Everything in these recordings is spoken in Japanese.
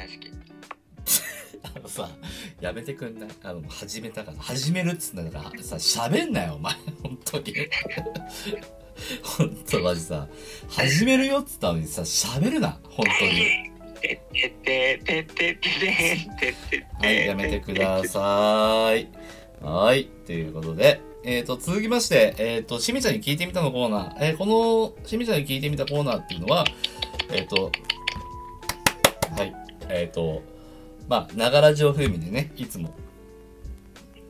大好き。あのさ、やめてくんない？あの、始めたから、始めるっつったからさ、喋んなよ、お前。本当に。本当マジさ、始めるよっつったのにさ、喋るな、本当に。てってっててってっててってってはい、やめてください。はい、ということで、えっ、と、続きまして、えっ、と、しみちゃんに聞いてみたのコーナー。えーこの、しみちゃんに聞いてみたコーナーっていうのは、えっ、と、はい、えっ、と、まあ、ながら情風味でね、いつも、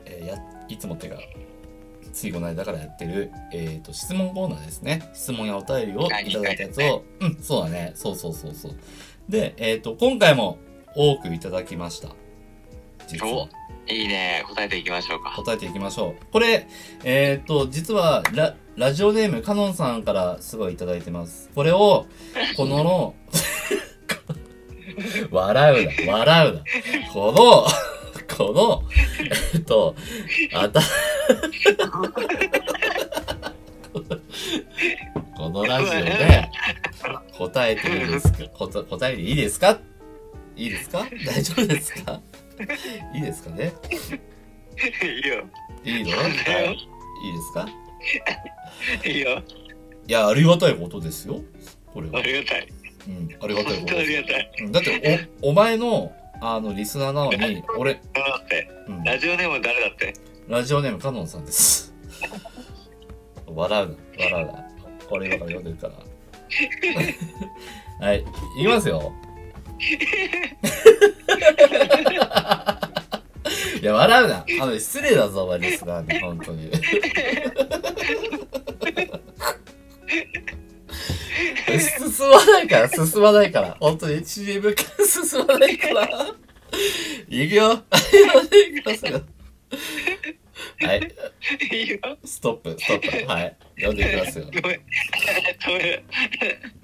えーや、いつもっていうか、ついこの間からやってる、えっ、と、質問コーナーですね。質問やお便りをいただいたやつを、うん、そうだね。そうそうそうそう。で、えっ、と、今回も多くいただきました。実は。いいね。答えていきましょうか。答えていきましょう。これ、えっ、と、実はラ、ラジオネーム、カノンさんからすごいいただいてます。これを、この、笑うな、笑うな。この、この、えっ、と、あた、このラジオで答えていいですか？答答えていいですか？いいですか？大丈夫ですか？いいですかね？いいよ。いいの？はい。いいですか？いいよ。いや、ありがたいことですよ。これはあ。りがたい。うん、ありがたいことです。りがたい。うんだって、お、お前の、あの、リスナーなのに、俺、ラジオネーム誰だって？ラジオネームカノンさんです。笑うな、笑うな。俺今から読んでるから。はい、いきますよ。いや、笑うな。あの、失礼だぞ、お前リスナーに、本当に。進まないから、進まないから。本当に CM から進まないから。いくよ。やめてくださいよ。はい。いいよ。ストップ、ストップ。はい。読んでいきますよ。ごめん。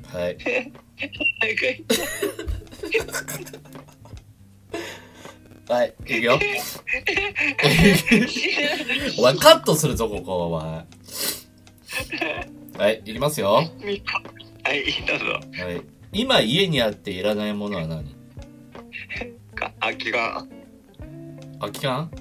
はいはい。いくよ。お前カットするぞ、ここ、お前。はい、いきますよ。ははい、どうぞ。い。今家にあっていらないものは何？か空きが。空き缶？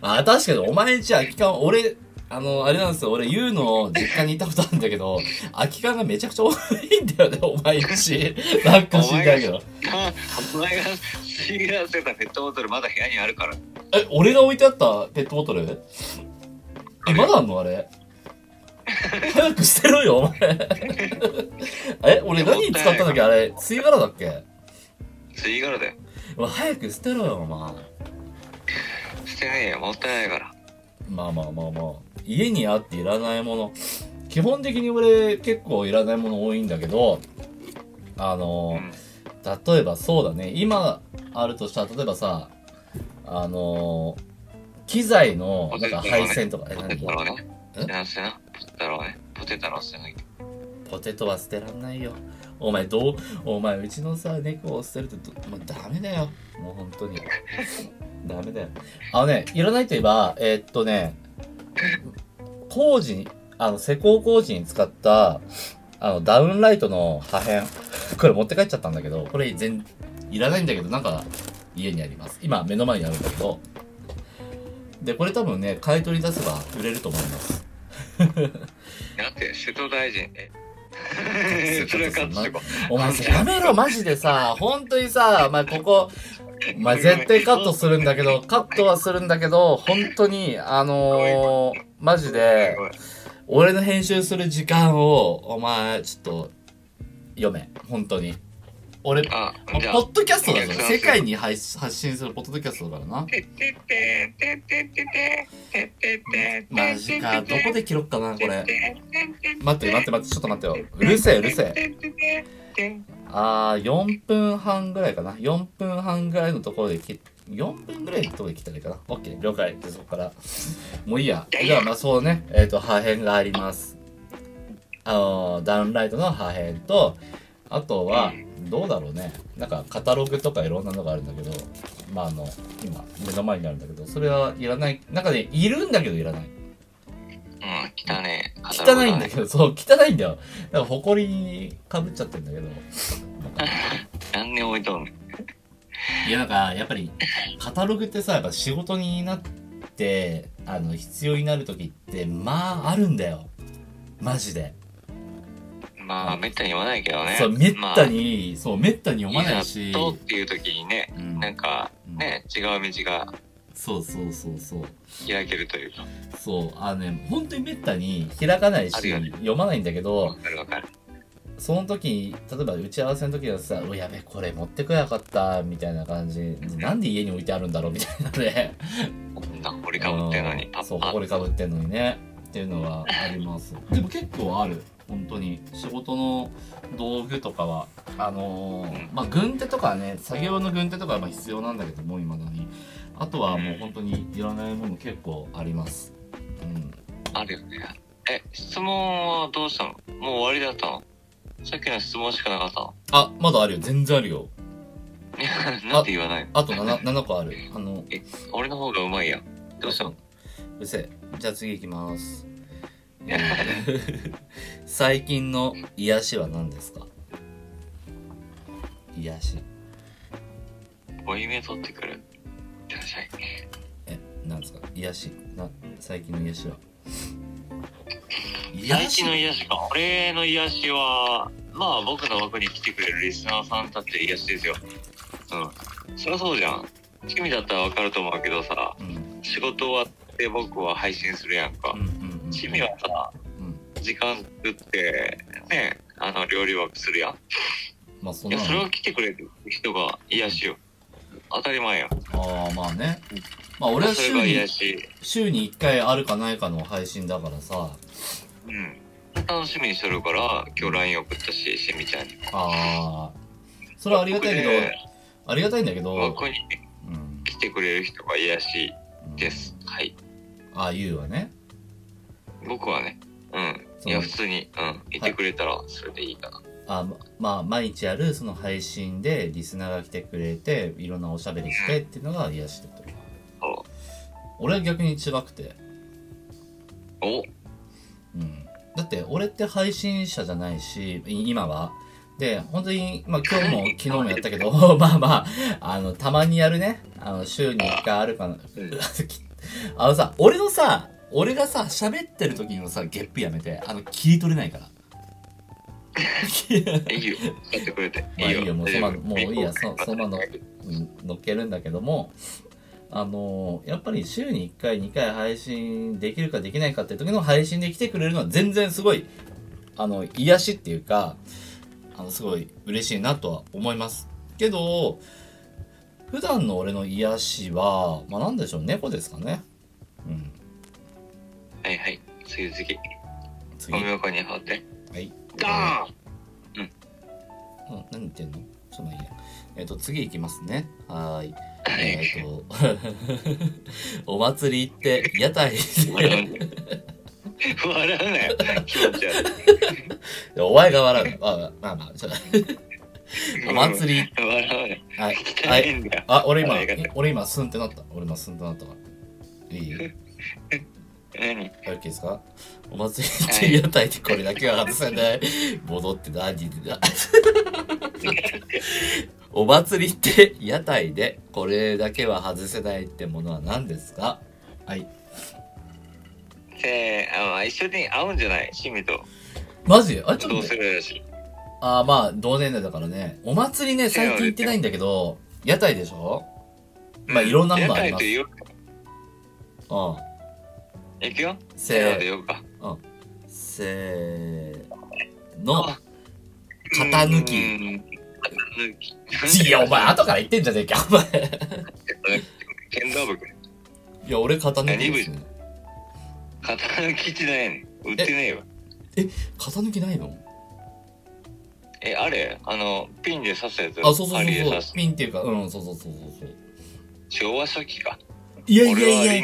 あ、確かにお前んち空き缶、俺、あの、あれなんですよ。俺、言うの実家に行ったことあるんだけど、空き缶がめちゃくちゃ多いんだよね、お前んち。なんか知んないけど。あお前が吸い出せたペットボトルまだ部屋にあるから。え、俺が置いてあったペットボトル？え、まだあんのあれ？早く捨てろよ、お前。え、俺何に使ったんだっけ？あれ、吸い殻だっけ？吸い殻だよ。早く捨てろよ、お前。捨てねえよ、もったいないから。まあまあまあまあ。家にあっていらないもの。基本的に俺結構いらないもの多いんだけど、あのうん例えばそうだね、今あるとしたら、例えばさ、あの機材の、なんか配線とか、ね。え？捨てな捨てな。ポテトね。ポテトの捨てない。ポテトは捨てらんないよ。お前どう、お前うちのさ、猫を捨てるってど、お前ダメだよ。もう本当に。ダメだよ。あのね、いらないといえば、えーっとね、工事に、あの、施工工事に使った、あの、ダウンライトの破片。これ持って帰っちゃったんだけど、これ全、いらないんだけど、なんか、家にあります。今、目の前にあるんだけど。で、これ多分ね、買い取り出せば売れると思います。だって、首都大臣。え それはカットしてこう。お前さ、やめろ、マジでさ、本当にさ、お前ここ、お前絶対カットするんだけど、カットはするんだけど、本当に、あのー、マジで、俺の編集する時間を、お前、ちょっと、読め。本当に。俺、ポ。ッドキャストだぞ。世界に発信するポッドキャストだからな。マジか、どこで切ろっかな、これ。待って、待って、待って、ちょっと待ってよ。うるせえ、うるせえ。え。あー、4分半ぐらいかな。4分半ぐらいのところで切っ、4分ぐらいのところで切ったらいいかな。オッケー、了解。で、そこから。もういいや。じゃあ、まあそうね。えっ、と、破片があります。あのー、ダウンライトの破片と、あとは、どうだろうね。なんか、カタログとかいろんなのがあるんだけど、まああの、今、目の前にあるんだけど、それはいらない。なんかね、いるんだけどいらない。うん、汚ねえ。汚いんだけど、そう、汚いんだよ。だから、埃にかぶっちゃってんだけど。何年置いとんのいやなんかやっぱりカタログってさやっぱ仕事になってあの必要になる時ってまああるんだよマジで、まあ、めったに読まないけどね。そうめったまに、そうめったにあ、読まないし。とっていう時にね、うん。なんか、ね、違う道がそうそうそうそう。開けるというか。そうあのね本当にめったに開かないし、ね。読まないんだけどわかるわかる。その時に例えば打ち合わせの時はさ「うわやべこれ持ってこやかった」みたいな感じ。なんで家に置いてあるんだろうみたいなね。こんな掘りかぶってんのに、うん。パッそう埃かぶってんのにね。っていうのがあります。でも結構ある本当に仕事の道具とかはあのーまあ軍手とかね作業の軍手とかはまあ必要なんだけども今だに。あとはもう本当にいらないもの結構あります。うん。あるよね。え、質問はどうしたの？もう終わりだったの？さっきの質問しかなかったの？あまだあるよ。全然あるよ。なんて言わないの？あと 7, 7個ある。あの俺の方がうまいやん。どうしたの？うるせえ。じゃあ次いきます。えー最近の癒しは何ですか？癒しボイメ取ってくる。いってらっしゃい。えなんですか？癒しな最近の癒しは？最近の癒しか。俺の癒しは、まあ僕の枠に来てくれるリスナーさんたちで癒しですよ。うん。そりゃそうじゃん。君だったらわかると思うけどさ、うん仕事終わって僕は配信するやんかうん。うんうん趣味はさ、うん時間作って、ね、あの、料理枠するやん。いや、まあそんなそれを来てくれる人が癒しよ。当たり前やん。ああまあねまあ俺は週にし。週に1回あるかないかの配信だからさうん。楽しみにしてるから、今日 LINE 送ったし、しみちゃんに。ああそれはありがたいけどでありがたいんだけど、枠にうん、来てくれる人が癒しです。はい。ああいうはね僕はね、うん。いや、普通に、うん。いてくれたら、それでいいかな。あままあ毎日あるその配信でリスナーが来てくれていろんなおしゃべりしてっていうのが癒しってことそ俺は逆に違くて、う。お。うん、だって俺って配信者じゃないしい今は。で本当にまあ今日も 昨日もやったけど まあまああのたまにやるね。あの週に1回あるかな。うん。あのさ俺のさ俺がさ喋ってる時のさゲップやめてあの切り取れないから。いいよ。やってくれて。まあいいよ。もうもういいやそそのままのいうん乗っけるんだけどもあのやっぱり週に1回2回配信できるかできないかって時の配信で来てくれるのは全然すごいあの癒しっていうかあのすごい嬉しいなとは思います。けど普段の俺の癒しはまあなんでしょう？猫ですかね？次次。次ゴミ箱に貼って。はいダうん、何言ってんの？ちょっとまあいいや。えっ、と、次いきますね。はーい。えっ、と、お祭り行って、屋台笑うで、ね笑うなよ。気持ち悪い。お前が笑う。あまあまあ、ちょっと。お祭り、笑うね。はい。汚はい。あ、俺今俺今、スンってなった。俺今、スンってなったから。い？い何 ?OK ですか？お祭り行って、屋台でこれだけは外せない。戻って何だ？お祭りって、屋台でこれだけは外せないってものは何ですか？はい。せー、あ一緒に会うんじゃない？趣味と。マジ？あ、ちょっとするやし。あーまあ、同年代だからね。お祭りね、最近行ってないんだけど、屋台でしょ？まあ、いろんなものあります。屋台とうん。行くよ。せせーの。せーの、型抜き。うーん。型抜き。いや、お前、後から言ってんじゃねえか、お前。剣道部君。いや、俺、型抜きですね。型抜きってないねん。売ってねえわ。型抜きないの？え、あれ？あの、ピンで刺すやつ。あ、そうそうそうそう針で刺。す。ピンっていうか、うん、そうそうそうそうそう。昭和初期か。いやいやいや、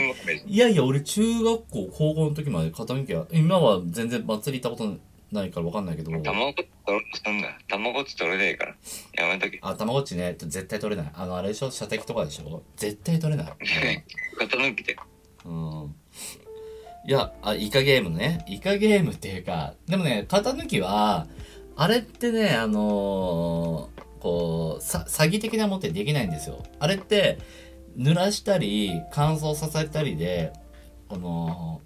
いやいや、俺、中学校、高校の時まで型抜きは、今は全然祭り行ったことないからわかんないけど、卵取ろうとすんな。卵っち取れないから。やめとけ。あ、たまごっちね、絶対取れない。あの、あれでしょ？射的とかでしょ？絶対取れない。型抜きで。うん。いや、あ、イカゲームね。イカゲームっていうか、でもね、型抜きは、あれってね、あのーこう、さ、詐欺的なものってできないんですよ。あれって、濡らしたり、乾燥させたりで、この、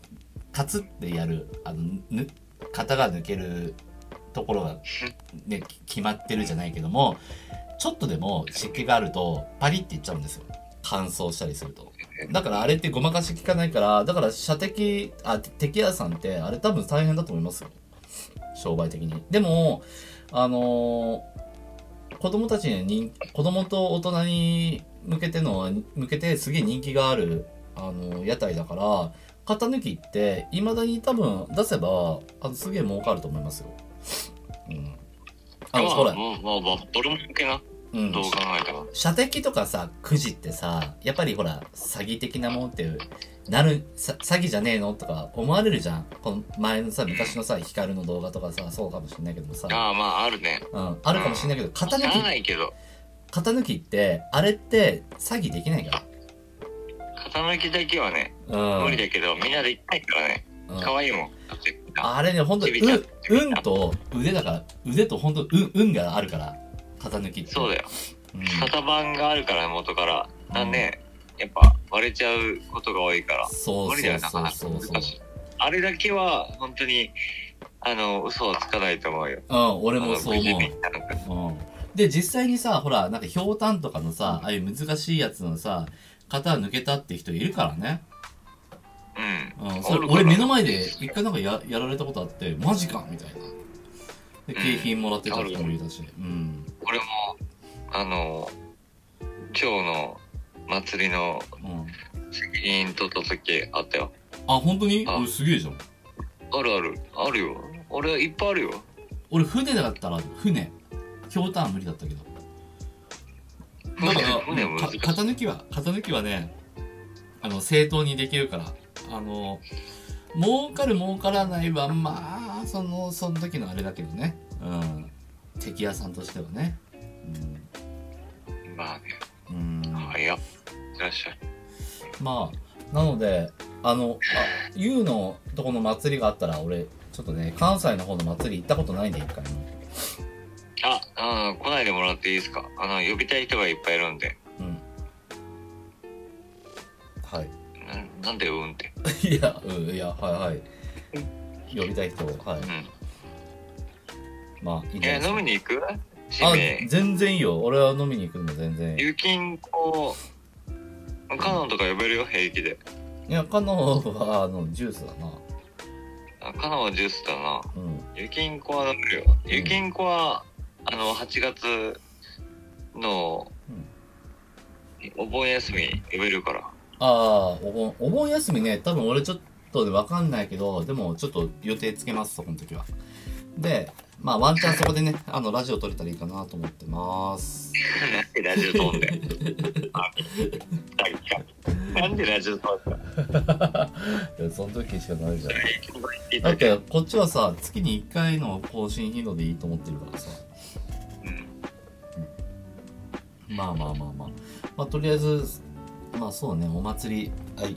カツってやる、あの、ぬ、型が抜けるところが、ね、決まってるじゃないけども、ちょっとでも湿気があると、パリっていっちゃうんですよ。乾燥したりすると。だからあれってごまかし効かないから、だから射的、あ、敵屋さんって、あれ多分大変だと思いますよ。商売的に。でも、あのー子供たちに人子供と大人に向けての、向けてすげえ人気がある、あの屋台だから、型抜きって、未だに多分出せば、あの、すげえ儲かると思いますよ。うん。あの、まあ、ほら、まあ、バットル向けな。うんどう考えたら。射的とかさ、くじってさ、やっぱりほら、詐欺的なもんって、なる、さ詐欺じゃねえのとか思われるじゃん。この前のさ、昔のさ、ヒカルの動画とかさ、そうかもしんないけどもさ、ああ、まあ、あるね。うん、あるかもしんないけど、型抜き、ないけど、型抜きって、あれって詐欺できないか型抜きだけはね、ら。うん。無理だけど、みんなできないからね。うん可愛いもん。あれね、ほんと、う運と腕だから、腕とほんと、運、運があるから、型抜きって。そうだよ。うん。型番があるから、元から。なんで、やっぱ割れちゃうことが多いから。そう無理だよ、なかそうなかそうそう難しい。あれだけは、本当に、あの、嘘はつかないと思うよ。うん、俺もそう思う。うん。で、実際にさ、ほら、なんか、ひょうたんとかのさ、ああいう難しいやつのさ、型抜けたって人いるからね。うん。うん。それ、俺目の前で一回なんかや、やられたことあって、マジかみたいな。で、景品もらってた人もいたし。うん。俺も、あの、今日の祭りのうん。責任取った時あったよ。あ、本当に？あ俺すげえじゃん。あるある。あるよ。俺いっぱいあるよ。俺、船だったら、船。ひょうたんは無理だったけど。だから、型抜きは、型抜きはね、あの、正当にできるから、あの、儲かる儲からないは、まあ、その、その時のあれだけどね。うん。敵屋さんとしてはね。まあね。うん。うん。早っ。いらっしゃい。まあ、なので、あの、あ、ゆうのとこの祭りがあったら、俺、ちょっとね、関西の方の祭り行ったことないんで、一回も。あ、あ来ないでもらっていいですか？あの、呼びたい人がいっぱいいるんで。うん。はい。ななんでうんって？いや、うん、いや、はいはい。呼びたい人、はい。うん。まあ、いいんじゃないえ、ですか飲みに行く？指あ名。、全然いいよ。俺は飲みに行くのも全然いい。有金庫、カノンとか呼べるよ、平気で。いや、カノは、あの、ジュースだな。あカノンはジュースだな。うん。有金庫は飲めるよ。有金庫は、あの、8月の、お盆休み呼べるから。ああ、お盆、お盆休みね、多分俺ちょっとでわかんないけど、でもちょっと予定つけます、そこの時は。で、まあワンチャンそこでね、あの、ラジオ撮れたらいいかなと思ってます。なんでラジオ飛んで。あなんでラジオ飛んだいや その時しかないじゃん。だだって、こっちはさ、月に1回の更新頻度でいいと思ってるからさ。まあまあまあまあ。まあとりあえず、まあそうね、お祭り、はい。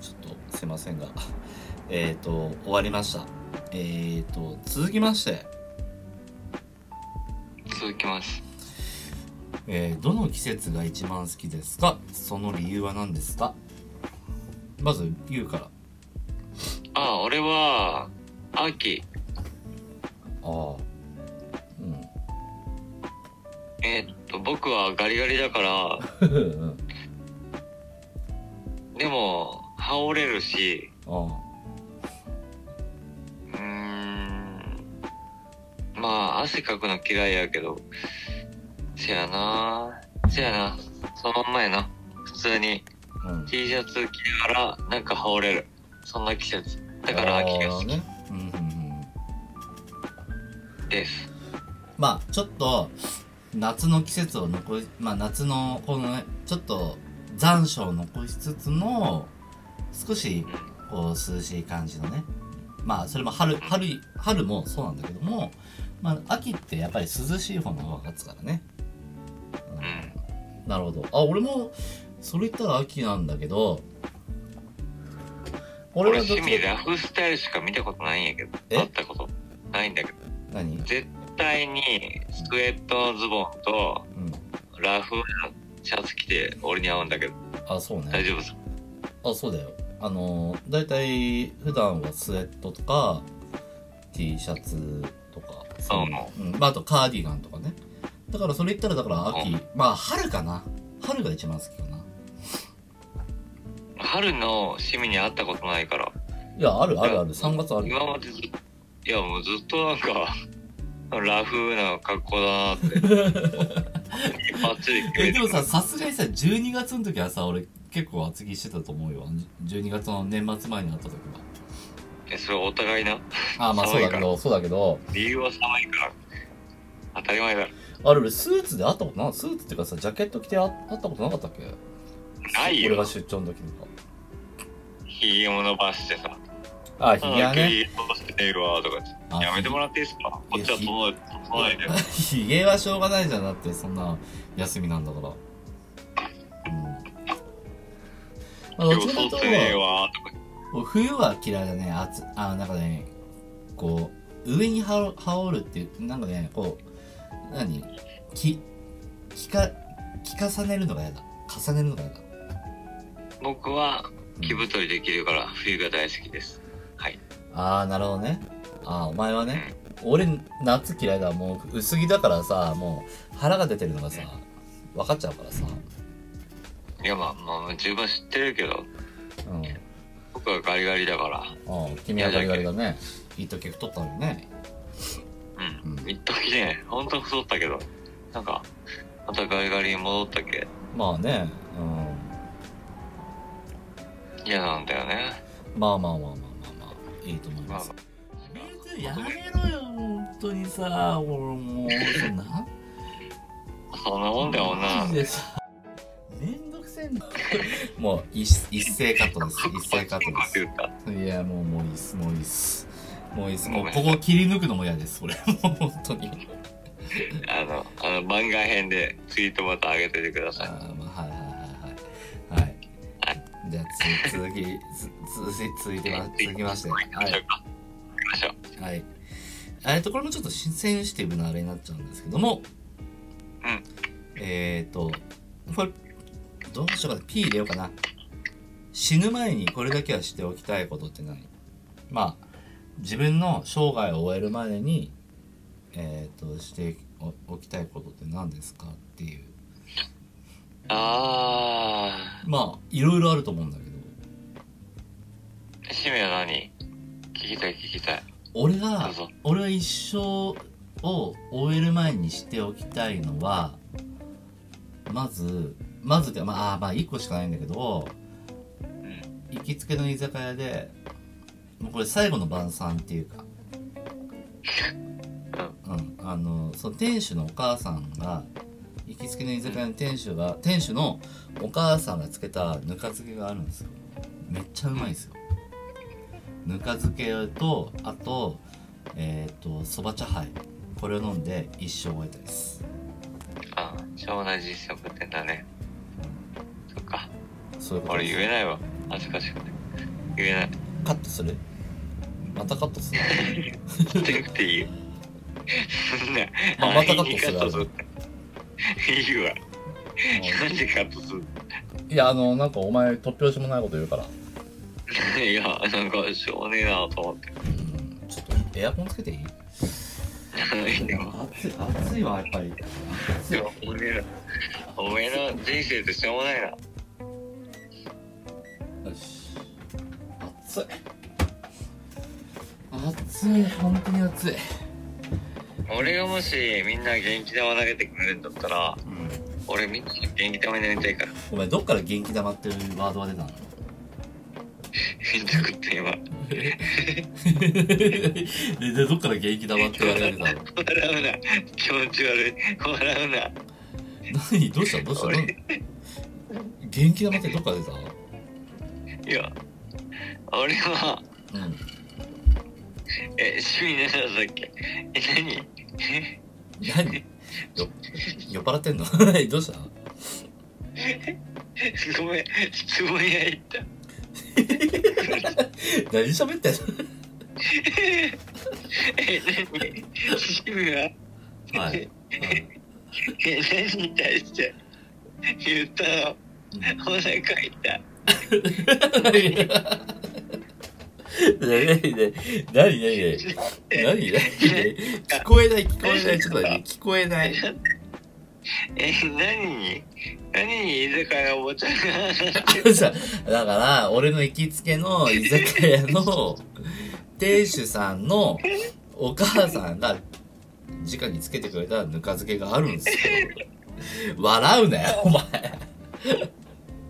ちょっとすいませんが、えっ、と、終わりました。えっ、と、続きまして、続きます。えーどの季節が一番好きですか？その理由は何ですか？まず、言うから。あ、俺は、秋。ああ。と、僕はガリガリだから、うん。でも、羽織れるし、あうーん、まあ、汗かくの嫌いやけど、せやなせやな、そのまんまやな。普通にあ。うん。T シャツ着ながら、なんか羽織れる。そんな季節。だから秋が好きね。うんうんうん。です。まあ、ちょっと、夏の季節を残り、まあ夏の、このね、ちょっと残暑を残しつつの、少し、こう、涼しい感じのね。まあ、それも春、春、春もそうなんだけども、まあ、秋ってやっぱり涼しい方の方が勝つからね。うん。なるほど。あ、俺も、それ言ったら秋なんだけど、俺俺はどっちか趣味ラフスタイルしか見たことないんやけど、え？会ったことないんだけど、何？絶体にスウェットのズボンとうん。ラフなシャツ着て俺に合うんだけどあ、そうね。大丈夫ですあ、そうだよ。あの、だいたい普段はスウェットとか、T シャツとか、そううん。まあ、あとカーディガンとかね。だからそれ言ったら、だから秋、まあ、春かな。春が一番好きかな。春の趣味に会ったことないからいや、あるあるある。3月ある。今までずっいやもうずっとなんかラフな格好だなって。バッチリ決え、めてでもさ、さすがにさ、12月の時はさ、俺結構厚着してたと思うよ。12月の年末前に会った時は。えそれお互いな？あ、まあそうだけど、そうだけど、理由は寒いから。当たり前だ。ろあれ俺スーツで会ったことな、スーツっていうかさ、ジャケット着て会会ったことなかったっけ？ないよ。俺が出張の時とか。ひげも伸ばしてさあ、ひげはね。ひげ伸ばしてるわとかやめてもらっていいですか？こっちは整え整えて。ひげはしょうがないじゃんだってそんな休みなんだから。うん。まあどっちかと冬は嫌いだね。暑あなんかねこう上に羽織るっていうなんかねこう何？ききか着重ねるのが嫌だ。重ねるのが嫌だ。僕は着太りできるから冬が大好きです。はいああなるほどね。ああお前はね俺夏嫌いだもう薄着だからさもう腹が出てるのがさ分かっちゃうからさ。いやまあまあ十分知ってるけど。うん。僕はガリガリだから。ああ君はガリガリだね。一時太ったのにね。うん。うん。一時ねほんと太ったけど。なんかまたガリガリに戻ったけ？まあね嫌なんだよね。まあまあまあまあいいと思いまあますやめろよ本当にさ俺もうそんな。そんなもんだよマ女ジでさめんどくせえんだもう一一斉カットです。一斉カットです。いやもうもういいっすもういいっす。もういいっす。もうここ切り抜くのも嫌です俺。もう本当に。あのあの番外編でツイートまた上げててくだあさいじゃあつ続きつつ続いてま続きましてはいはい。えっと、これもちょっとセンシティブなあれになっちゃうんですけども、うん。えっ、と、これ、どうしようかな。P 入れようかな。死ぬ前にこれだけはしておきたいことって何？まあ、自分の生涯を終えるまでに、えっ、と、しておおきたいことって何ですかっていう。あまあ、いろいろあると思うんだけど、ー趣味は何？聞きたい聞きたい。ど俺がうぞ。俺は一生を終える前にしておきたいのはまずまずってまああーまあ1個しかないんだけどうん。行きつけの居酒屋でもうこれ最後の晩餐っていうか。うん。あのその店主のお母さんが行きつけの居酒屋の店主が店主のお母さんがつけたぬか漬けがあるんですよ。めっちゃうまいですよ。ぬか漬けとあとえっ、とそば茶杯。これを飲んで一生終えたいです。あ超同じ実食店だね。そっか。そういうこと俺言えないわ。恥ずかしくて。言えない。カットする？またカットする？してなくていいよそんな。まあまたカットするいいわ。なんでカットするいやあのなんかお前突拍子もないこと言うから。いやなんかしょうがねえなと思って。うん。ちょっとエアコンつけていい？でも暑い暑いわやっぱり。暑いでもおめえら。おめえの人生ってしょうもないな。よし。暑い。暑い。本当に暑い俺がもしみんな元気玉投げてくれるんだったらうん。俺みんな元気玉になりたいから。お前どっから元気玉っていうワードが出たの？ヒント食って今 ででどっから元気玉って言われてたの？笑うな。気持ち悪い。笑うな。何？どうした？どうした？元気玉ってどっから出た？いや俺はうん。え趣味何だったっけ？え何？何よ 酔っ払ってんの？どうした？ごめん質問屋行った。何喋ってんの？え何？趣味ははい。うんえ何に対して言ったの？お腹痛い。何何何何何何聞こえない聞こえないちょっと待って聞こえないえ、何に何に居酒屋おばちゃんがだから俺の行きつけの居酒屋の店主さんのお母さんが直につけてくれたぬか漬けがあるんですよ笑うなよお前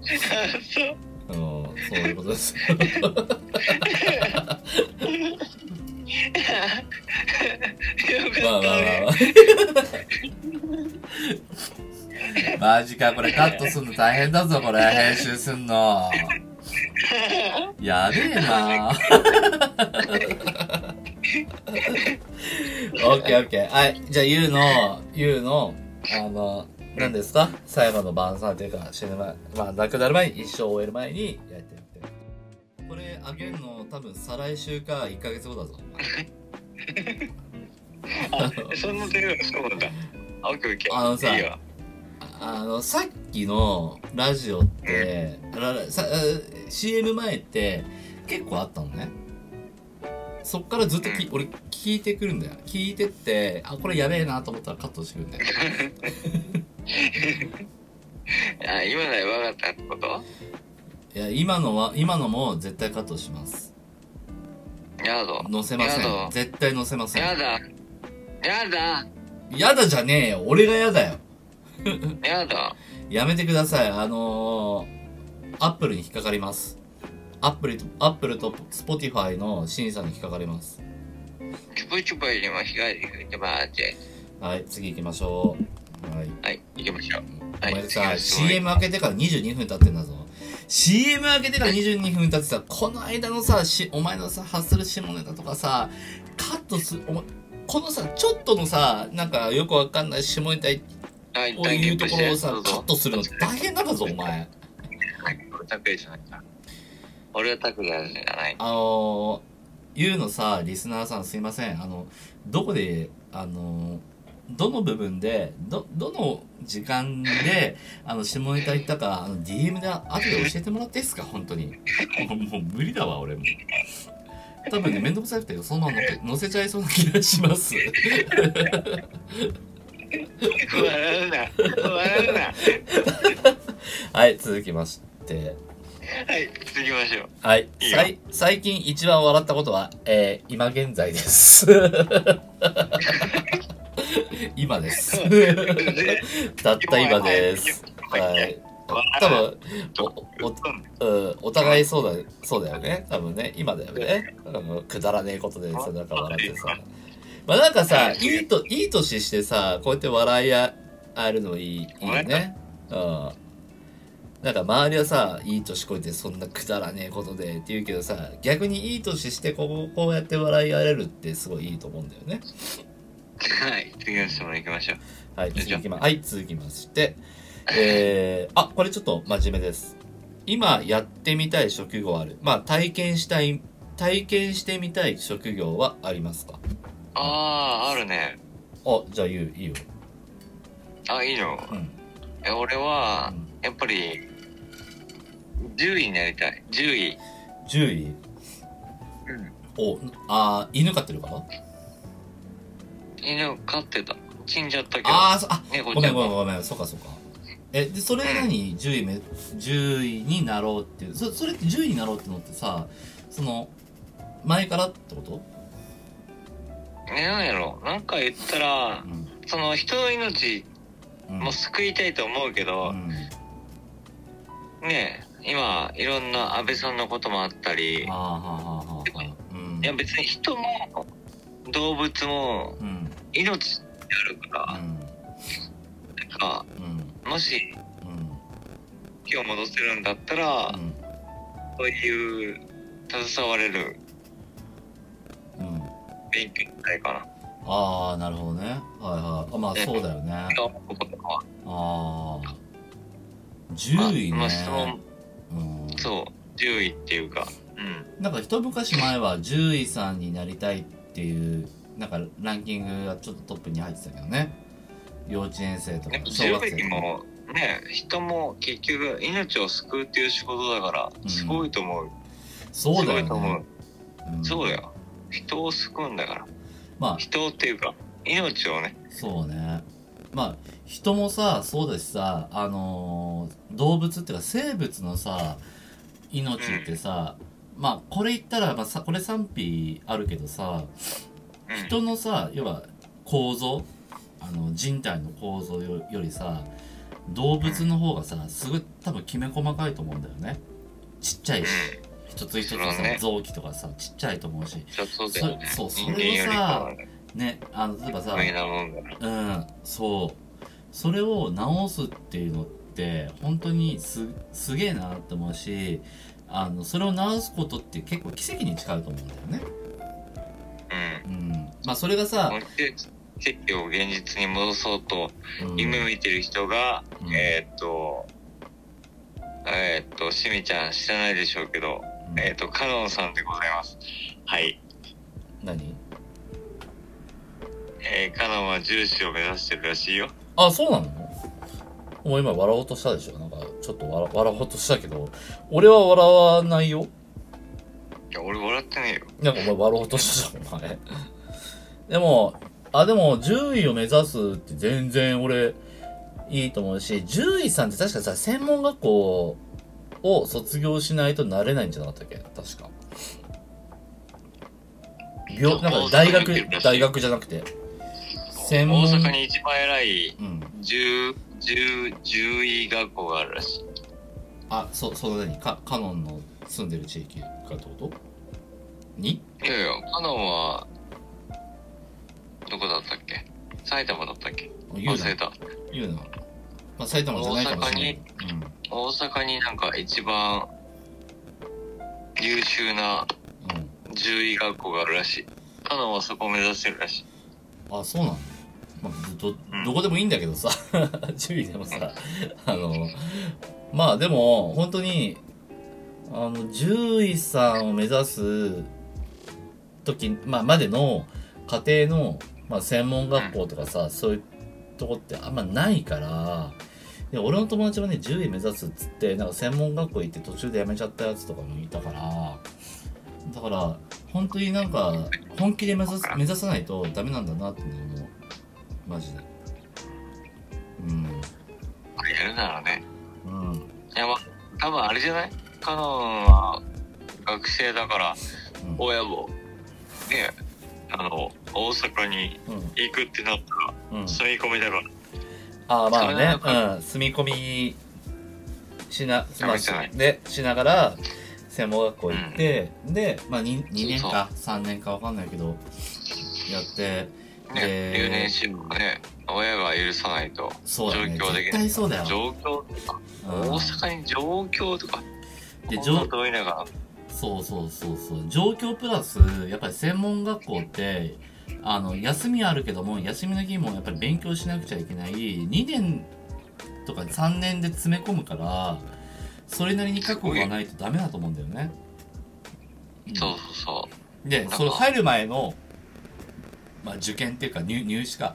そう。うんそういうことです。よかったまあまあまあね。まあ。マジかこれカットすんの大変だぞこれ編集すんの。やべえな。オッケーオッケー。はいじゃあゆうのゆうの。あの何ですか？最後の晩餐っていうか死ぬ前まあ亡くなる前に一生を終える前にれあげんの多分再来週か1ヶ月後だぞ。あ、そんな手がそうなんだ。あのさ。あのさっきのラジオって、ららさあ CM 前って結構あったのね。そっからずっとき、俺聞いてくるんだよ。聞いてってあこれやべえなと思ったらカットしてくるんだよ。あ、今ので分かったってこと？いや今のは今のも絶対カットしますやだ。載せませやだん絶対載せませんやだ。やだ。やだじゃねえよ俺がやだよやだ。やめてくださいあのー、アップルに引っかかりますApple と Apple と Spotify の審査に引っかかりますチュプチュプにも光吹いてもらって。はい、次行きましょう。はい。はい、行きましょう。お前さ、CM 開けてから22分経ってんだぞ。CM 開けてから22分経ってさ、この間のさ、しお前のさ、発する下ネタとかさ、カットすお前このさ、ちょっとのさ、なんかよくわかんない下ネタはい、こういうところをさ、カットするの大変なんだぞ、お前。タクヤじゃないか。俺はタクヤじゃない。あのー、ゆうのさ、リスナーさんすいません。あの、どこで、あのー、どの部分で、ど、どの時間で、あの、下ネタ言ったか、あの、DM で後で教えてもらっていいですか？本当に。も うもう無理だわ、俺も。多分ね、めんどくさくて、そんなのって載せちゃいそうな気がします。笑うな。笑うな。はい、続きまして。はい、続きましょう。はい。いいよさい最近一番笑ったことは、えー、今現在です。今です。たった今です。はい。多分おおうんお互いそうだそうだよね多分ね今だよねあのくだらねえことでさなんか笑ってさまあなんかさいいといい年してさこうやって笑い合えるのいいいいよねうんなんか周りはさいい年こいてそんなくだらねえことでって言うけどさ逆にいい年してこうこうやって笑い合えれるってすごいいいと思うんだよねはい、次の質問行きましょう。はい、続きま、はい、続きまして。えー、あ、これちょっと真面目です。今やってみたい職業ある。まあ、体験したい、体験してみたい職業はありますか？あー、あるね。あ、じゃあ言う、いいよ。あ、いいの？うん。え俺は、やっぱり、10位になりたい。10位。10位。うん。お、あー犬飼ってるか？ら犬飼ってた。死んじゃったけど。あーそあ、猫ごめんごめんん。ごめん、そうかそうか。え、で、それ何 ?10 位め、10位になろうっていう。そ、それって10位になろうってのってさ、その、前からってこと？え、なんやろなんか言ったらう、ん。その人の命うんも救いたいと思うけうど、ん。ねえ今、いろんな安倍さんのこともあったり、あーはあはあはあはあ。うんいや別に人も動物もうん。命であるから、うん。なんか、うん。もしうん。気を戻せるんだったら、うん。そういう携われるうん。勉強したいかああ、なるほどね。はいはい。あまあ、そうだよね。ああ。10位ね。そう、10位っていうか、うん。なんか一昔前は獣医さんになりたいっていうなんかランキングがちょっとトップに入ってたけどね。幼稚園生とか小銃学生もね人も結局命を救うっていう仕事だからうん。すごいと思う、そうだよね。う、うん。そうだよ。人を救うんだから。まあ。人っていうか命をね。そうねまあ人もさそうだしさあのー動物っていうか生物のさ命ってさ、まあこれ言ったら、まあ、さこれ賛否あるけどさうん人のさ要は構造あの人体の構造よよりさ動物の方がさすごい多分きめ細かいと思うんだよね。ちっちゃいし一つ一つさ、それはね。臓器とかさちっちゃいと思うし。ちょっとだよね。そそう人間よりかはねねあの例えばさうんそう。それを直すっていうのって本当にすすげえなって思うしあのそれを直すことって結構奇跡に近いと思うんだよね。うん。うん。まあそれがさ、奇跡を現実に戻そうとうん。夢見てる人が、うん。えーっとえーっとしみちゃん知らないでしょうけど、うん。えーっとカノンさんでございます。はい、何？えー、カノンは重視を目指してるらしいよ。あそうなの？もう今笑おうとしたでしょ。なんかちょっと笑笑おうとしたけど俺は笑わないよ。いや俺笑ってねえよ。なんかお前笑おうとしたじゃんお前。でもあでも獣医を目指すって全然俺いいと思うし獣医さんって確かさ専門学校を卒業しないとなれないんじゃなかったっけ？確か。病なんか大学大学じゃなくて専門。大阪に一番偉いうん。獣獣獣医学校があるらしい。あそその何？かカノンの住んでる地域かってこと？に？いやいやカノンはどこだったっけ？埼玉だったっけ？忘れた。言うな、まあ、埼玉じゃないかもしれない大阪になんか一番優秀なうん、うん、獣医学校があるらしい。カノンはそこを目指してるらしい。あそうなの、まあ、どうん。どこでもいいんだけどさ。注意でもさあのまあでも本当にあの獣医さんを目指す時、まあ、までの家庭の、まあ、専門学校とかさ、そういうとこってあんまないからで俺の友達はね獣医目指すっつってなんか専門学校行って途中で辞めちゃったやつとかもいたからだから本当になんか本気で目指す目指さないとダメなんだなってね思うマジで。うん。やるならね。うん。いやまあ多分あれじゃない？カノンは学生だからうん。親もねあの大阪にうん。行くってなったうん。ら住み込みだから。ああまあそれなんね、かうん、住み込みしな、まあ、ダメじゃない？でしながら専門学校行って、で、まあ、2, 2年か3年かわかんないけどやってねで留年しもね親が許さないと状況的に。対そうだよ、状況とかうん。大阪に状況とかでこんな遠いながら。そうそうそうそう。状況プラスやっぱり専門学校ってあの休みあるけども休みの日もやっぱり勉強しなくちゃいけない。2年とか3年で詰め込むからそれなりに覚悟がないとダメだと思うんだよね。うん。そうそうそう。でそれ入る前の、まあ、受験っていうか入入試か。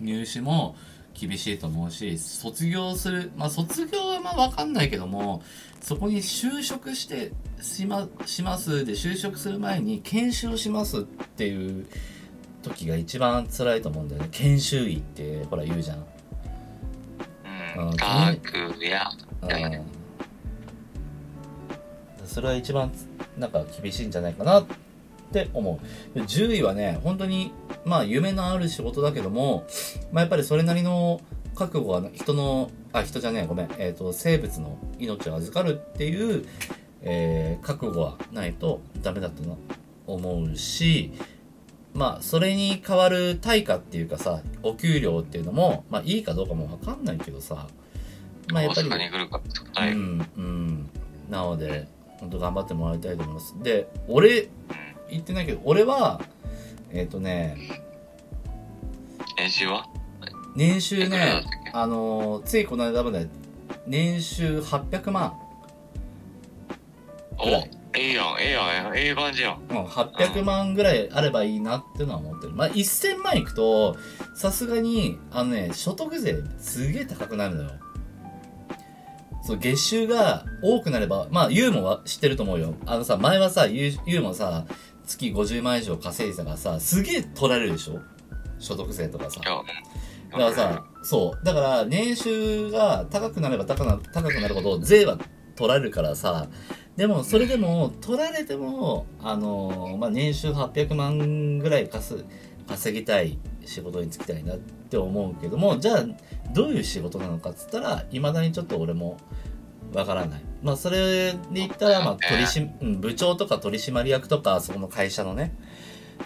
入試も厳しいと思うし卒業するまあ卒業はまあ分かんないけどもそこに就職してしましますで就職する前に研修をしますっていう時が一番辛いと思うんだよね。研修医ってほら言うじゃん。うん。うん学や。うん。だよねそれは一番なんか厳しいんじゃないかなって思う。で獣医はね、本当に、まあ夢のある仕事だけども、まあやっぱりそれなりの覚悟は人の、あ、人じゃねえ、ごめん、えっ、と、生物の命を預かるっていう、えー覚悟はないとダメだとな思うし、まあそれに代わる対価っていうかさ、お給料っていうのも、まあいいかどうかもわかんないけどさ、まあやっぱり、大阪に来るかってことない、うんうん。なので本当頑張ってもらいたいと思います。で俺言ってないけど俺はえっ、とね練習は？年収ねあのーついこの間まで年収800万おええやん、ええやん、ええ感じやん。うん、800万ぐらいあればいいなっていうのは思ってる。まあ、1000万いくと、さすがに、あのね、所得税すげえ高くなるのよ。そう、月収が多くなれば、まあ、ユーモは知ってると思うよ。あのさ、前はさ、ユーユーモさ、月50万以上稼いでたからさ、すげえ取られるでしょ？所得税とかさ。だからさ、そう。だから、年収が高くなれば高な高くなるほど、税は取られるからさ、でも、それでも、取られても、あのーまあ、年収800万ぐらい稼稼ぎたい仕事に就きたいなって思うけども、じゃあ、どういう仕事なのかっつったら、未だにちょっと俺も、わからない。まあ、それで言ったら、まあ、取りし、うん、部長とか取締役とか、そこの会社のね、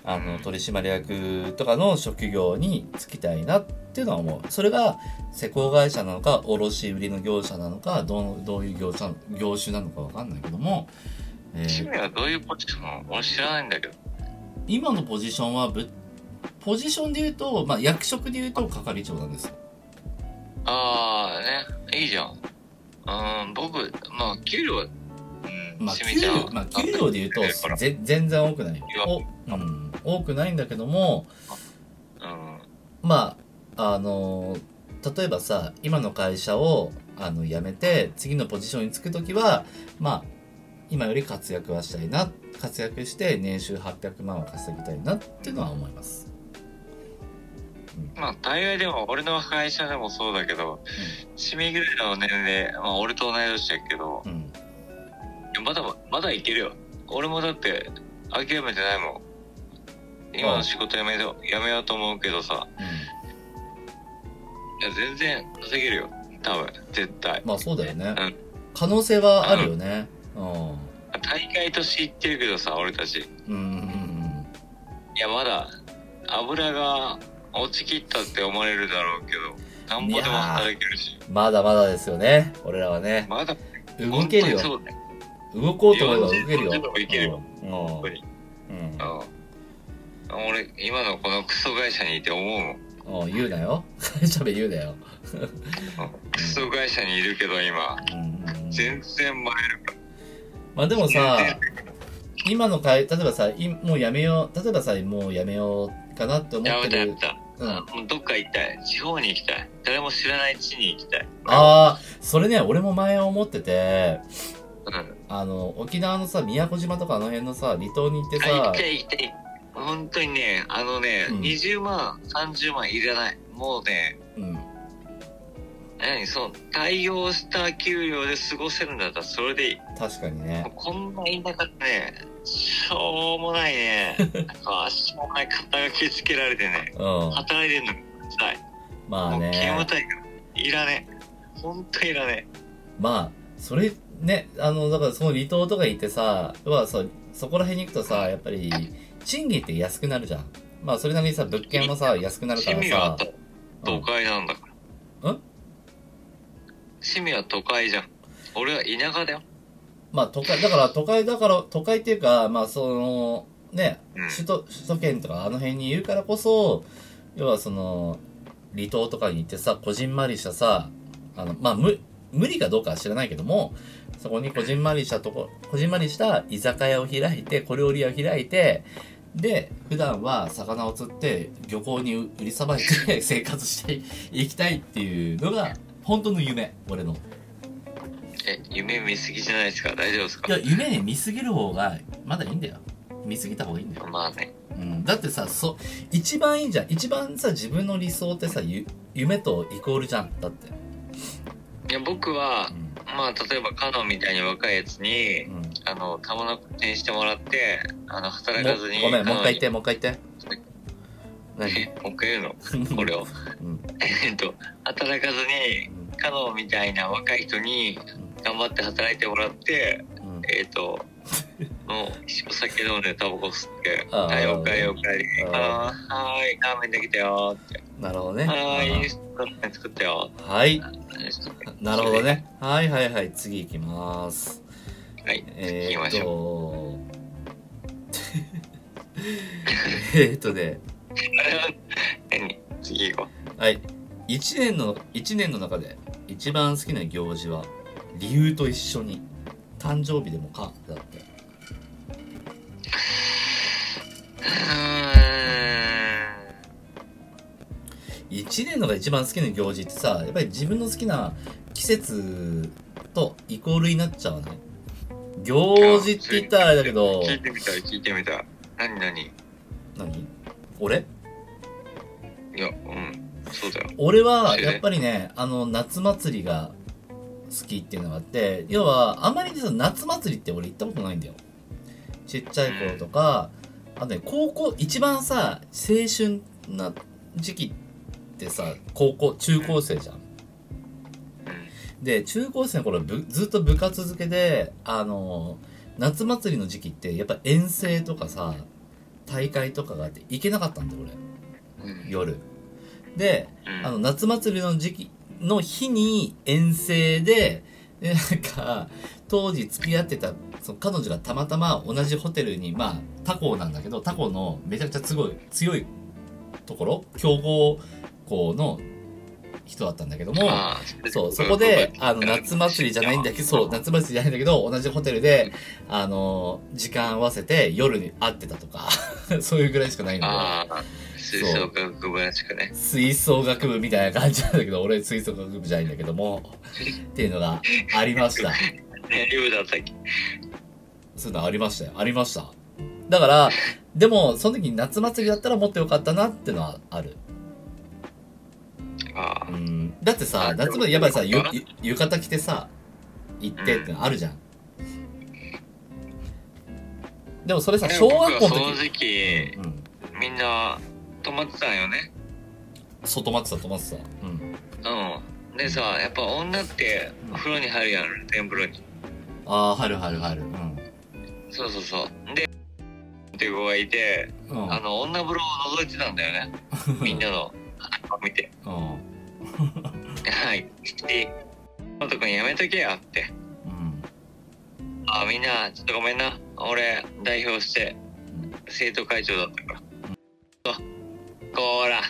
あの、取締役とかの職業に就きたいなっていうのは思う。それが施工会社なのか、卸売の業者なのか、どうどういう業者業種なのかわかんないけども、えー趣味はどういうポジション俺知らないんだけど。今のポジションはぶ、ポジションで言うと、まあ、役職で言うと係長なんですよ。ああ、ね、いいじゃん。うん、僕、まあ、給料は、うん、まあ、給料、まあ、給料で言うとぜ全然多くない。お、うん、多くないんだけども、うん。まあ、あのー例えばさ、今の会社を、あの、辞めて、次のポジションに就くときは、まあ、今より活躍はしたいな、活躍して年収800万は稼ぎたいなっていうのは思います。まあ、大概でも、俺の会社でもそうだけど、趣味ぐらいの年齢、まあ、俺と同い年だけど、うん。まだ、まだいけるよ。俺もだって、諦めてないもん。今の仕事辞めよう、辞めようと思うけどさ、いや、全然稼げるよ。多分、絶対。まあそうだよねうん。可能性はあるよね。うん。大会として言ってるけどさ、俺たち。うんうんうんいや、まだ、油が落ちきったって思われるだろうけど、なんぼでも働けるし。うん。まだまだですよね。俺らはね。まだ、動けるよ。そうだよ。動こうと思えば動けるよ。40もいけるようん。本当に。うん。うん。俺、今のこのクソ会社にいて思うもん。うん。言うなよ。会社名言うなよ。クソ会社にいるけど今。全然前まあでもさ、今の会、例えばさ、いもうやめよう、例えばさ、もうやめようかなって思やってる。めたやめた。うん。どっか行きたい。地方に行きたい。誰も知らない地に行きたい。ああ、それね、俺も前思ってて、うん。あの、沖縄のさ、宮古島とかあの辺のさ、離島に行ってあ行さき、たい行きたい。本当にね、あのね、うん20万、30万いらない。もうね、うん。何？そう、対応した給料で過ごせるんだったらそれでいい。確かにね。こんな田舎ってね、しょうもないね、なんかしょうもない肩書きつけられてね、うん。働いてんのさい。まあもう勤務ね。体いらねえ。ほんといらねまあ、それ、ね、あの、だからその離島とか行ってさ、要はそう、そこら辺に行くとさ、やっぱり、賃金って安くなるじゃん。まあ、それなりにさ、物件もさ、安くなえ。るからさ趣味は、都会なんだから。ん？趣味は都会じゃん。俺は田舎だよ。まあ都会、だから都会だから、都会っていうか、まあその、ね、うん首都、首都圏とかあの辺にいるからこそ、要はその、離島とかに行ってさ、こじんまりしたさ、あの、まあ無、無理かどうかは知らないけども、そこにこじんまりしたとこ、こじんまりした居酒屋を開いて、小料理屋を開いて、で、普段は魚を釣って漁港に売りさばいて 生活していきたいっていうのが、本当の夢、俺の。え、夢見すぎじゃないですか？大丈夫ですか？いや、夢に見すぎる方が、まだいいんだよ。見すぎた方がいいんだよ。まあね。うん。だってさ、そ、一番いいじゃん。一番さ、自分の理想ってさ、ゆ夢とイコールじゃん。だって。いや、僕はう、ん。まあ、例えば、カノンみたいに若いやつに、うん。あの、玉の口にしてもらって、あの、働かずに。もごめん、もう一回言って、カもう一回言って。何？もう一回言うの？これを。うん。えっと、働かずに、カノンみたいな若い人に、頑張って働いてもらって、うん。えっ、と、もう、お酒飲んでタバコ吸って、はい、おかえりおかえり。ああーはーい、ラーメンできたよって。なるほどね。はーい、作ったよ。んはい。はなるほどね。はいはいはい。次行きます。い、えー、っ行きましょと、えーっとね、次行こはい。一年の、一年の中で一番好きな行事は、理由と一緒に誕生日でもかだって1年のが一番好きな行事ってさやっぱり自分の好きな季節とイコールになっちゃわね行事って言ったらあれだけど。聞いてみた聞いてみた何何？何？俺？いやうん。そうだよ。俺はやっぱりねあの夏祭りが好きっていうのがあって、要は、あんまりさ、夏祭りって俺行ったことないんだよ。ちっちゃい頃とか、あとね、高校、一番さ、青春な時期ってさ、高校、中高生じゃん。うん。で、中高生の頃ぶずっと部活付けで、あの、夏祭りの時期って、やっぱ遠征とかさ、大会とかがあって行けなかったんだよ、俺。うん。夜。で、うんあの、夏祭りの時期の日に遠征で、なんか、当時付き合ってた、その彼女がたまたま同じホテルに、まあ、他校なんだけど、他校のめちゃくちゃすごい強いところ、強豪校の人だったんだけども、そう、そこで、あの、夏祭りじゃないんだけど、そう、夏祭りじゃないんだけど、同じホテルで、あの、時間合わせて夜に会ってたとか、そういうぐらいしかないんだよ。ああ、吹奏楽部らしくね。吹奏楽部みたいな感じなんだけど、俺吹奏楽部じゃないんだけども、っていうのがありました。そういうのありましたよ。ありました。だから、でも、その時に夏祭りだったらもっとよかったなってのはある。う。ん。だってさ、あ夏祭りやっぱりさ、ゆ、ゆ浴衣着てさ、行ってってのあるじゃん。でもそれさ、小学校の時。時期、うん。みんな泊まってたんよね。外待ってた、止まってた。うん。うん。でさ、やっぱ女って風呂に入るやん、天風呂に。ああ、入る入る入る。うん。そうそうそう。で、っていう子がいて、うん。あの、女風呂を覗いてたんだよね。みんなの、見て。うん。はい。で、のとくんやめとけやって。うん。あ、みんな、ちょっとごめんな。俺、代表して、生徒会長だったから。そう。こーら、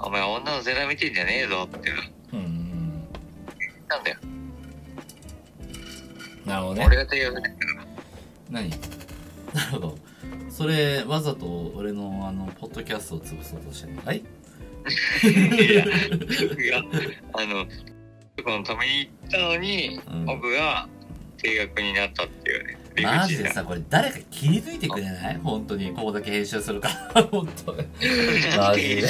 お前女のゼラ見てんじゃねえぞって言っうんうん。たんだよ。なるほどね。俺が提案して何？なるほど。それ、わざと俺のあの、ポッドキャストを潰そうとしてるの？はい？いや、僕が、あの、このために行ったのに、うん僕が定額になったっていうね。マジでさ、これ誰か切り抜いてくれない？本当に、ここだけ編集するから。本当に。マジで。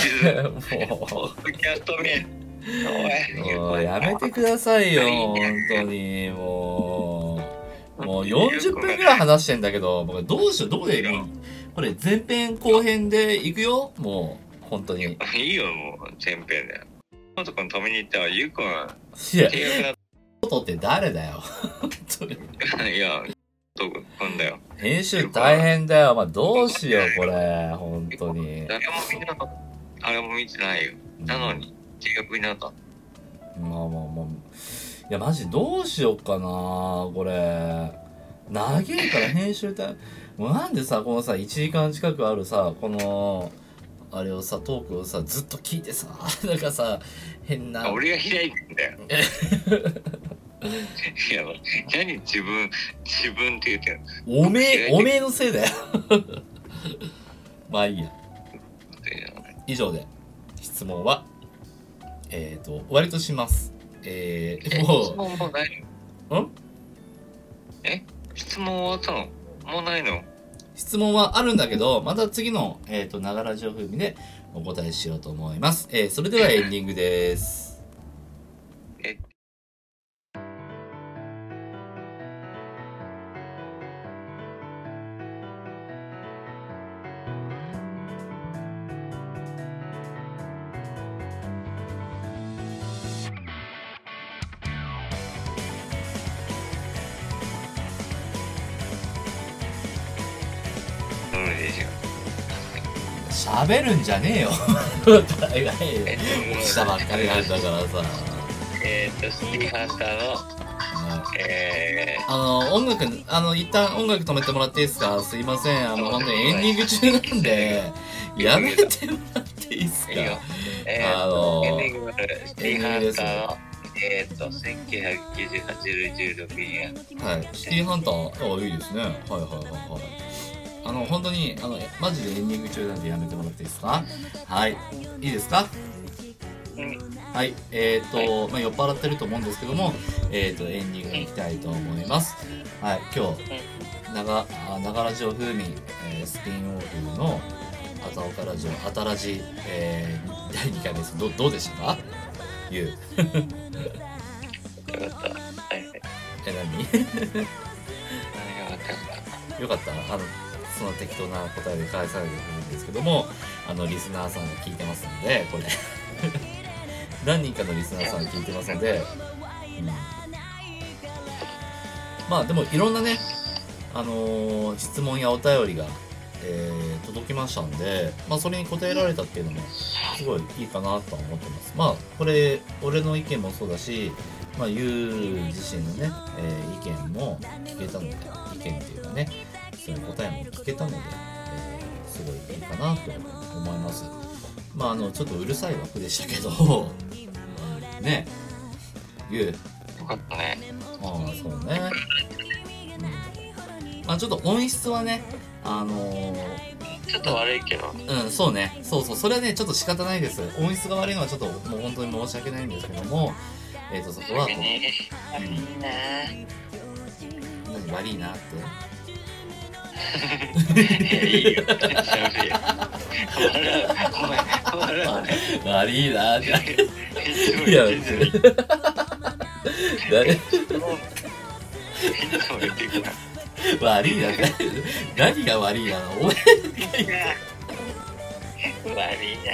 ポもッドキャスト名。う、も。うやめてくださいよ、本当に。もう、もう40分ぐらい話してんだけど、僕どうしよう、どこで、もうこれ前編後編で行くよ？もう、本当に。いいいよ、もう、前編で。このとこに止めに行ったら、ゆうくん、や、定額だことって誰だよ。いや、とくんだよ。編集大変だよ。まあ、どうしよう、これ。本当に。誰も見なかった。あれも見てないよ。なのに、定額になった。まあまあまあ。いや、マジどうしようかな、これ。長えから編集大もうなんでさ、このさ、1時間近くあるさ、この、あれをさ、トークをさ、ずっと聞いてさ、なんかさ、変な。あ俺が開いてんだよ。いや、何自分、自分って言ってんの？おめえ、おめえのせいだよ。まあいいや。以上で、質問は、えっ、ー、と、終わりとします。えー、質問もうないの？ん？え？質問終わったの？もうないの？う、質問はあるんだけど、また次の、えっ、と、ながら情風味でお答えしようと思います。えー、それではエンディングです。どれでしょ喋るんじゃねえよ。大概、え起きたばっかりなんだからさ。えーっと、シティハンターの、えあの、音楽、あの、一旦音楽止めてもらっていいですか？すいません。あの、本当にエンディング中なんで、やめてもらっていいですか？えー、あのーエンディングシティハンターの、えーっと、1998年16年。はい。シティーハンター、あ、いいですね。はいはいはいはい。あの、本当に、あの、マジでエンディング中なんでやめてもらっていいですか？はい。いいですか？うはい、えっ、と、まあ、酔っ払ってると思うんですけども、えっ、と、エンディングに行きたいと思います。はい、今日、なが、あながらジオ風味、えースピンオフの、あたおかラジオ、あたらじ、えー、第2回です。ど、どうでしたか？ゆう。よかった。はいはい。え、何？何がよかったよかっよかった？あの、その適当な答えで返されてるんですけども、あの、リスナーさんが聞いてますので、これ。何人かのリスナーさんが聞いてますので、うん。まあ、でも、いろんなね、あのー質問やお便りが、えー届きましたんで、まあ、それに答えられたっていうのも、すごいいいかなとは思ってます。まあ、これ、俺の意見もそうだし、まあ、ゆう自身のね、えー意見も聞けたので、意見っていうかね、そういう答えも聞けたので、えーすごいいいかなと思います。まあ、あの、ちょっとうるさい枠でしたけど、ね、ゆう、た。よかったね。ああ、そうね。うん。まあ、ちょっと音質はね、あのちょっと悪いけど。ーうん、そうね。そうそう。それはね、ちょっと仕方ないです。音質が悪いのはちょっともう本当に申し訳ないんですけども、えっ、と、そこは、こうね。悪いな何悪いなって。い、いいよ。喋れよ。笑う。お前、笑う。悪いなって。いつもいや、言ってる。い誰つも言ってるか悪いな。何が悪いなのお前、悪いな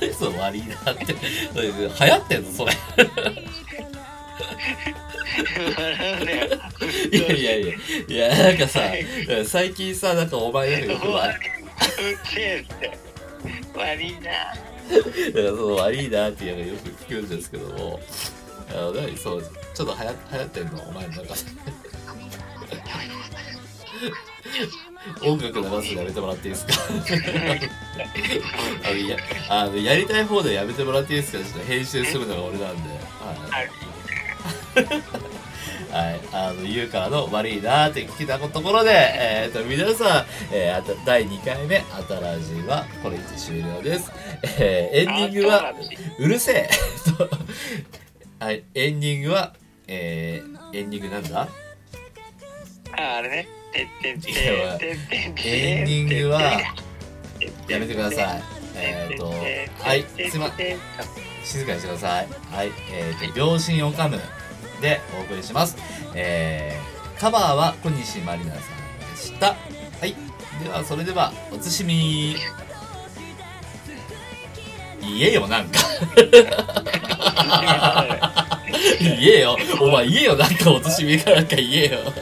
何そう悪いなって。流行ってんのそれ。笑うねよ。いやいやいや。いや、なんかさ、最近さ、なんかお前なんかよく悪い。うっせえって。悪いなだからその悪いなっていうのがよく聞くんですけども、あの何そう、ちょっと流行流行ってんのお前の中で。音楽流すのやめてもらっていいですか？あのやあのやりたい方でやめてもらっていいですか？ちょっと編集するのが俺なんで。はい はい、あの、言うからの悪いなーって聞いたところで、えっ、と、皆さん、えーあた第2回目、あたらじは、これにて終了です。えーエンディングは、うるせえ とはい、エンディングは、えー、エンディングなんだ？あ、あれね。エンディングは、やめてください。えっ、と、はい、すいません。静かにしてください。はい、えっ、と、秒針を噛むでお送りします。えー、カバーは小西まりなさんでした。はい、では、それでは、おつしみ。言えよ、なんか。言えよ。お前言えよ、なんかおつしみかなんか言えよ。